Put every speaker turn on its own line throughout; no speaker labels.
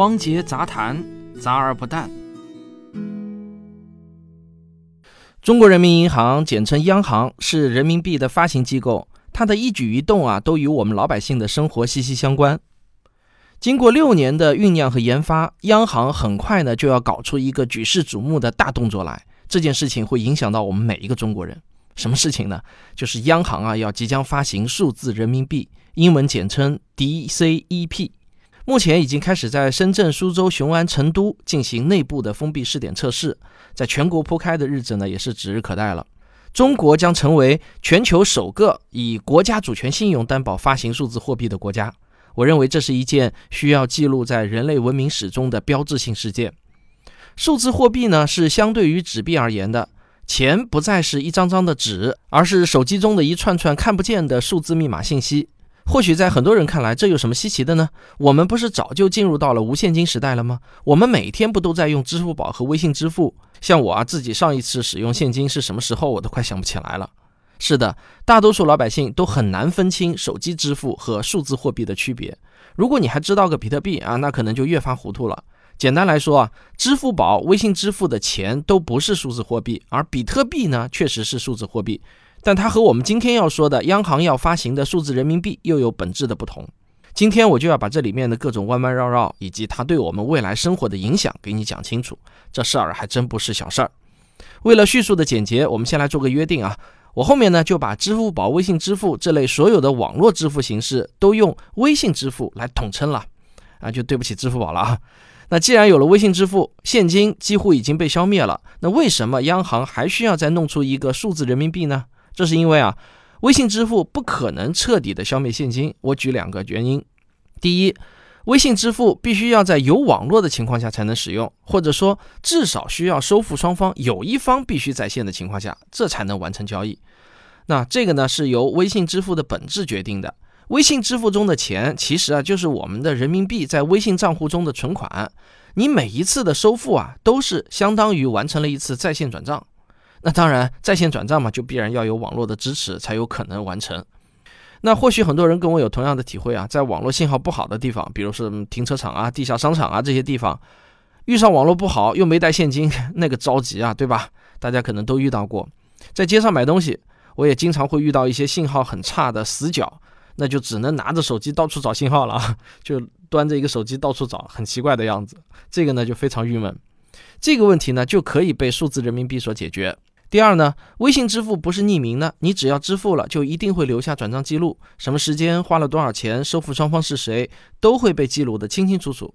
汪杰杂谈，杂而不淡。中国人民银行，简称央行，是人民币的发行机构，它的一举一动啊，都与我们老百姓的生活息息相关。经过六年的酝酿和研发，央行很快呢就要搞出一个举世瞩目的大动作来。这件事情会影响到我们每一个中国人。什么事情呢？就是央行啊要即将发行数字人民币，英文简称 DCEP。目前已经开始在深圳、苏州、雄安、成都进行内部的封闭试点测试，在全国铺开的日子呢也是指日可待了。中国将成为全球首个以国家主权信用担保发行数字货币的国家。我认为这是一件需要记录在人类文明史中的标志性事件。数字货币呢是相对于纸币而言的，钱不再是一张张的纸，而是手机中的一串串看不见的数字密码信息。或许在很多人看来，这有什么稀奇的呢？我们不是早就进入到了无现金时代了吗？我们每天不都在用支付宝和微信支付？像我啊，自己上一次使用现金是什么时候，我都快想不起来了。是的，大多数老百姓都很难分清手机支付和数字货币的区别。如果你还知道个比特币啊，那可能就越发糊涂了。简单来说啊，支付宝、微信支付的钱都不是数字货币，而比特币呢，确实是数字货币。但它和我们今天要说的央行要发行的数字人民币又有本质的不同。今天我就要把这里面的各种弯弯绕绕，以及它对我们未来生活的影响给你讲清楚。这事儿还真不是小事儿。为了叙述的简洁，我们先来做个约定啊，我后面呢就把支付宝、微信支付这类所有的网络支付形式都用微信支付来统称了啊，就对不起支付宝了啊。那既然有了微信支付，现金几乎已经被消灭了，那为什么央行还需要再弄出一个数字人民币呢？这是因为啊，微信支付不可能彻底的消灭现金。我举两个原因：第一，微信支付必须要在有网络的情况下才能使用，或者说至少需要收付双方有一方必须在线的情况下，这才能完成交易。那这个呢，是由微信支付的本质决定的。微信支付中的钱，其实啊，就是我们的人民币在微信账户中的存款。你每一次的收付啊，都是相当于完成了一次在线转账。那当然，在线转账嘛，就必然要有网络的支持才有可能完成。那或许很多人跟我有同样的体会啊，在网络信号不好的地方，比如是停车场啊、地下商场啊这些地方，遇上网络不好又没带现金，那个着急啊，对吧？大家可能都遇到过。在街上买东西，我也经常会遇到一些信号很差的死角，那就只能拿着手机到处找信号了，就端着一个手机到处找，很奇怪的样子。这个呢就非常郁闷。这个问题呢就可以被数字人民币所解决。第二呢，微信支付不是匿名的，你只要支付了，就一定会留下转账记录，什么时间花了多少钱，收付双方是谁，都会被记录的清清楚楚。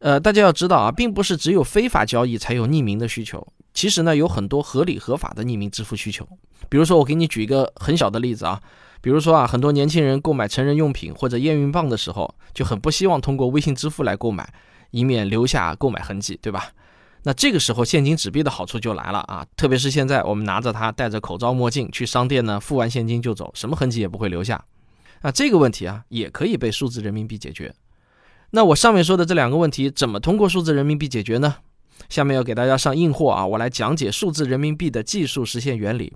呃，大家要知道啊，并不是只有非法交易才有匿名的需求，其实呢，有很多合理合法的匿名支付需求。比如说，我给你举一个很小的例子啊，比如说啊，很多年轻人购买成人用品或者验孕棒的时候，就很不希望通过微信支付来购买，以免留下购买痕迹，对吧？那这个时候，现金纸币的好处就来了啊！特别是现在，我们拿着它，戴着口罩墨镜去商店呢，付完现金就走，什么痕迹也不会留下。那这个问题啊，也可以被数字人民币解决。那我上面说的这两个问题，怎么通过数字人民币解决呢？下面要给大家上硬货啊，我来讲解数字人民币的技术实现原理。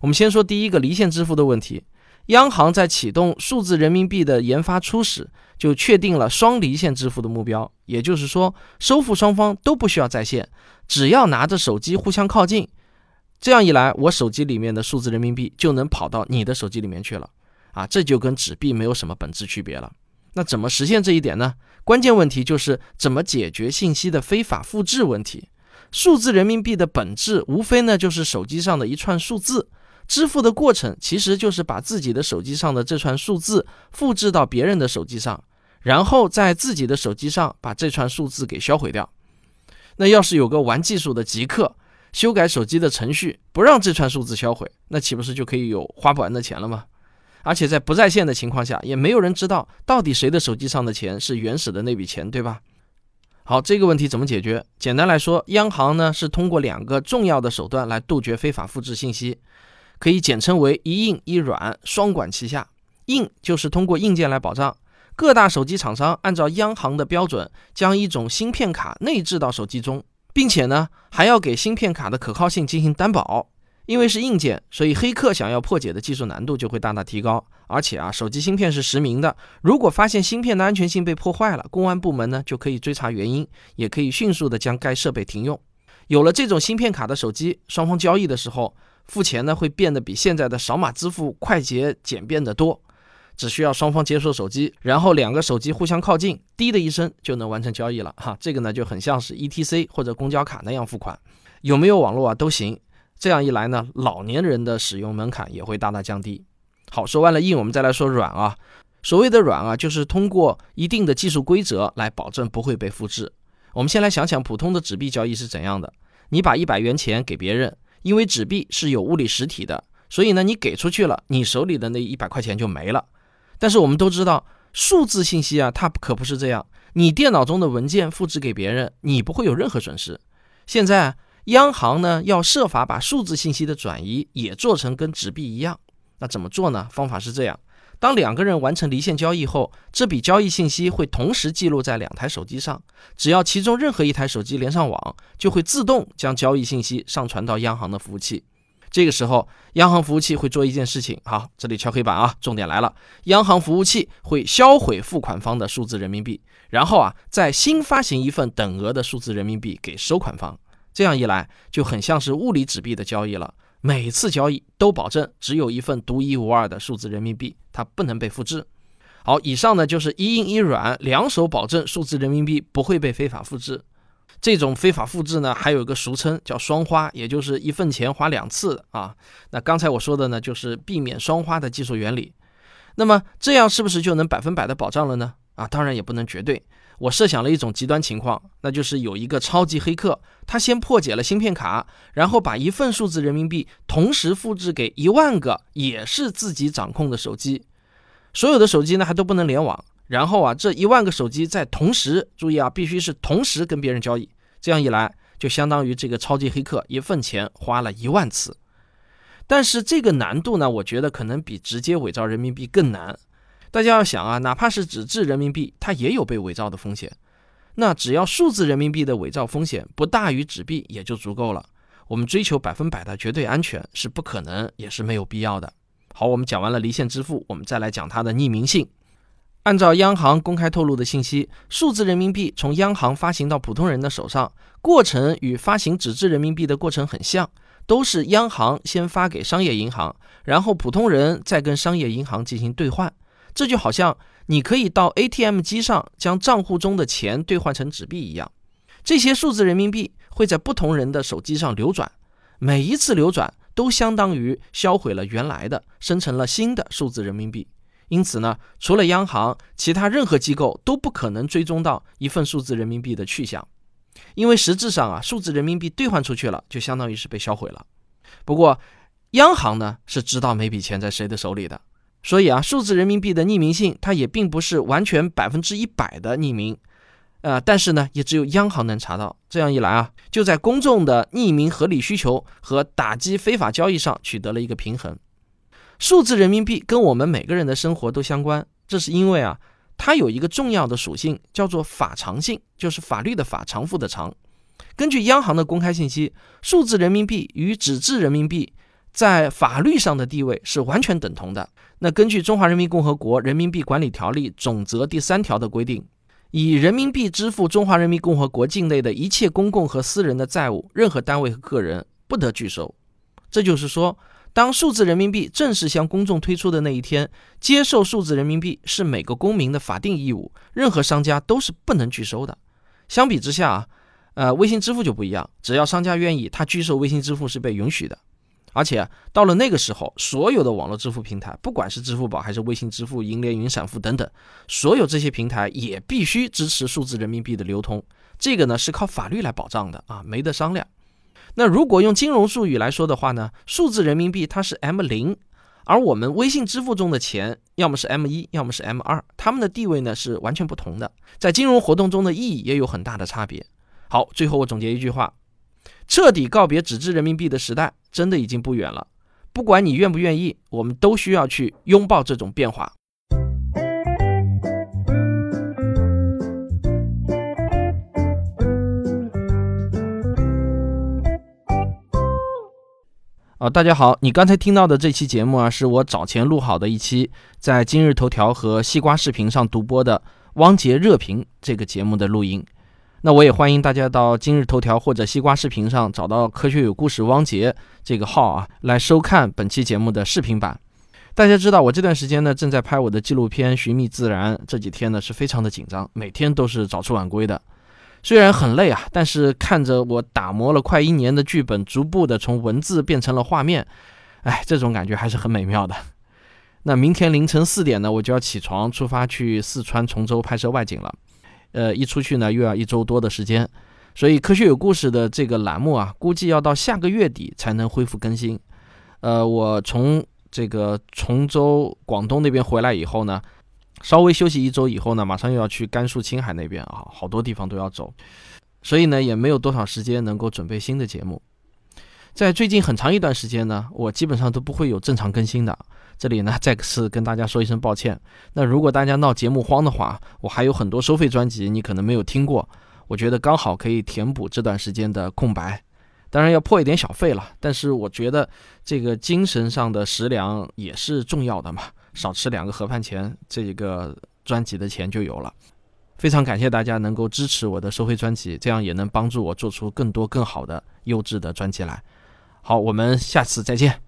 我们先说第一个离线支付的问题。央行在启动数字人民币的研发初始，就确定了双离线支付的目标，也就是说，收付双方都不需要在线，只要拿着手机互相靠近，这样一来，我手机里面的数字人民币就能跑到你的手机里面去了，啊，这就跟纸币没有什么本质区别了。那怎么实现这一点呢？关键问题就是怎么解决信息的非法复制问题。数字人民币的本质无非呢就是手机上的一串数字。支付的过程其实就是把自己的手机上的这串数字复制到别人的手机上，然后在自己的手机上把这串数字给销毁掉。那要是有个玩技术的极客，修改手机的程序，不让这串数字销毁，那岂不是就可以有花不完的钱了吗？而且在不在线的情况下，也没有人知道到底谁的手机上的钱是原始的那笔钱，对吧？好，这个问题怎么解决？简单来说，央行呢是通过两个重要的手段来杜绝非法复制信息。可以简称为一硬一软，双管齐下。硬就是通过硬件来保障，各大手机厂商按照央行的标准，将一种芯片卡内置到手机中，并且呢，还要给芯片卡的可靠性进行担保。因为是硬件，所以黑客想要破解的技术难度就会大大提高。而且啊，手机芯片是实名的，如果发现芯片的安全性被破坏了，公安部门呢就可以追查原因，也可以迅速的将该设备停用。有了这种芯片卡的手机，双方交易的时候付钱呢会变得比现在的扫码支付快捷简便得多。只需要双方接收手机，然后两个手机互相靠近，滴的一声就能完成交易了。哈，这个呢就很像是 ETC 或者公交卡那样付款，有没有网络啊都行。这样一来呢，老年人的使用门槛也会大大降低。好，说完了硬，我们再来说软啊。所谓的软啊，就是通过一定的技术规则来保证不会被复制。我们先来想想普通的纸币交易是怎样的。你把一百元钱给别人，因为纸币是有物理实体的，所以呢，你给出去了，你手里的那一百块钱就没了。但是我们都知道，数字信息啊，它可不是这样。你电脑中的文件复制给别人，你不会有任何损失。现在央行呢，要设法把数字信息的转移也做成跟纸币一样。那怎么做呢？方法是这样：当两个人完成离线交易后，这笔交易信息会同时记录在两台手机上。只要其中任何一台手机连上网，就会自动将交易信息上传到央行的服务器。这个时候，央行服务器会做一件事情。好，这里敲黑板啊，重点来了。央行服务器会销毁付款方的数字人民币，然后啊，再新发行一份等额的数字人民币给收款方。这样一来，就很像是物理纸币的交易了。每次交易都保证只有一份独一无二的数字人民币，它不能被复制。好，以上呢就是一硬一软两手保证数字人民币不会被非法复制。这种非法复制呢，还有个俗称叫双花，也就是一份钱花两次啊。那刚才我说的呢，就是避免双花的技术原理。那么这样是不是就能百分百的保障了呢？啊，当然也不能绝对。我设想了一种极端情况，那就是有一个超级黑客，他先破解了芯片卡，然后把一份数字人民币同时复制给一万个也是自己掌控的手机，所有的手机呢还都不能联网。然后啊，这一万个手机在同时，注意啊，必须是同时跟别人交易。这样一来，就相当于这个超级黑客一份钱花了一万次。但是这个难度呢，我觉得可能比直接伪造人民币更难。大家要想啊，哪怕是纸质人民币，它也有被伪造的风险。那只要数字人民币的伪造风险不大于纸币，也就足够了。我们追求百分百的绝对安全是不可能，也是没有必要的。好，我们讲完了离线支付，我们再来讲它的匿名性。按照央行公开透露的信息，数字人民币从央行发行到普通人的手上，过程与发行纸质人民币的过程很像，都是央行先发给商业银行，然后普通人再跟商业银行进行兑换。这就好像你可以到 ATM 机上将账户中的钱兑换成纸币一样。这些数字人民币会在不同人的手机上流转，每一次流转都相当于销毁了原来的，生成了新的数字人民币。因此呢，除了央行，其他任何机构都不可能追踪到一份数字人民币的去向，因为实质上啊，数字人民币兑换出去了，就相当于是被销毁了。不过，央行呢是知道每笔钱在谁的手里的，所以啊，数字人民币的匿名性它也并不是完全百分之一百的匿名，呃，但是呢，也只有央行能查到。这样一来啊，就在公众的匿名合理需求和打击非法交易上取得了一个平衡。数字人民币跟我们每个人的生活都相关，这是因为啊，它有一个重要的属性，叫做法偿性，就是法律的法，偿付的偿。根据央行的公开信息，数字人民币与纸质人民币在法律上的地位是完全等同的。那根据《中华人民共和国人民币管理条例总则》第三条的规定，以人民币支付中华人民共和国境内的一切公共和私人的债务，任何单位和个人不得拒收。这就是说。当数字人民币正式向公众推出的那一天，接受数字人民币是每个公民的法定义务，任何商家都是不能拒收的。相比之下啊，呃，微信支付就不一样，只要商家愿意，他拒收微信支付是被允许的。而且到了那个时候，所有的网络支付平台，不管是支付宝还是微信支付、银联、云闪付等等，所有这些平台也必须支持数字人民币的流通。这个呢是靠法律来保障的啊，没得商量。那如果用金融术语来说的话呢，数字人民币它是 M 零，而我们微信支付中的钱要么是 M 一，要么是 M 二，它们的地位呢是完全不同的，在金融活动中的意义也有很大的差别。好，最后我总结一句话：彻底告别纸质人民币的时代真的已经不远了。不管你愿不愿意，我们都需要去拥抱这种变化。啊，大家好，你刚才听到的这期节目啊，是我早前录好的一期，在今日头条和西瓜视频上独播的汪杰热评这个节目的录音。那我也欢迎大家到今日头条或者西瓜视频上找到“科学有故事”汪杰这个号啊，来收看本期节目的视频版。大家知道，我这段时间呢正在拍我的纪录片《寻觅自然》，这几天呢是非常的紧张，每天都是早出晚归的。虽然很累啊，但是看着我打磨了快一年的剧本，逐步的从文字变成了画面，哎，这种感觉还是很美妙的。那明天凌晨四点呢，我就要起床出发去四川崇州拍摄外景了。呃，一出去呢，又要一周多的时间，所以科学有故事的这个栏目啊，估计要到下个月底才能恢复更新。呃，我从这个崇州广东那边回来以后呢。稍微休息一周以后呢，马上又要去甘肃、青海那边啊，好多地方都要走，所以呢，也没有多少时间能够准备新的节目。在最近很长一段时间呢，我基本上都不会有正常更新的。这里呢，再次跟大家说一声抱歉。那如果大家闹节目荒的话，我还有很多收费专辑，你可能没有听过，我觉得刚好可以填补这段时间的空白。当然要破一点小费了，但是我觉得这个精神上的食粮也是重要的嘛。少吃两个盒饭钱，这一个专辑的钱就有了。非常感谢大家能够支持我的收费专辑，这样也能帮助我做出更多更好的优质的专辑来。好，我们下次再见。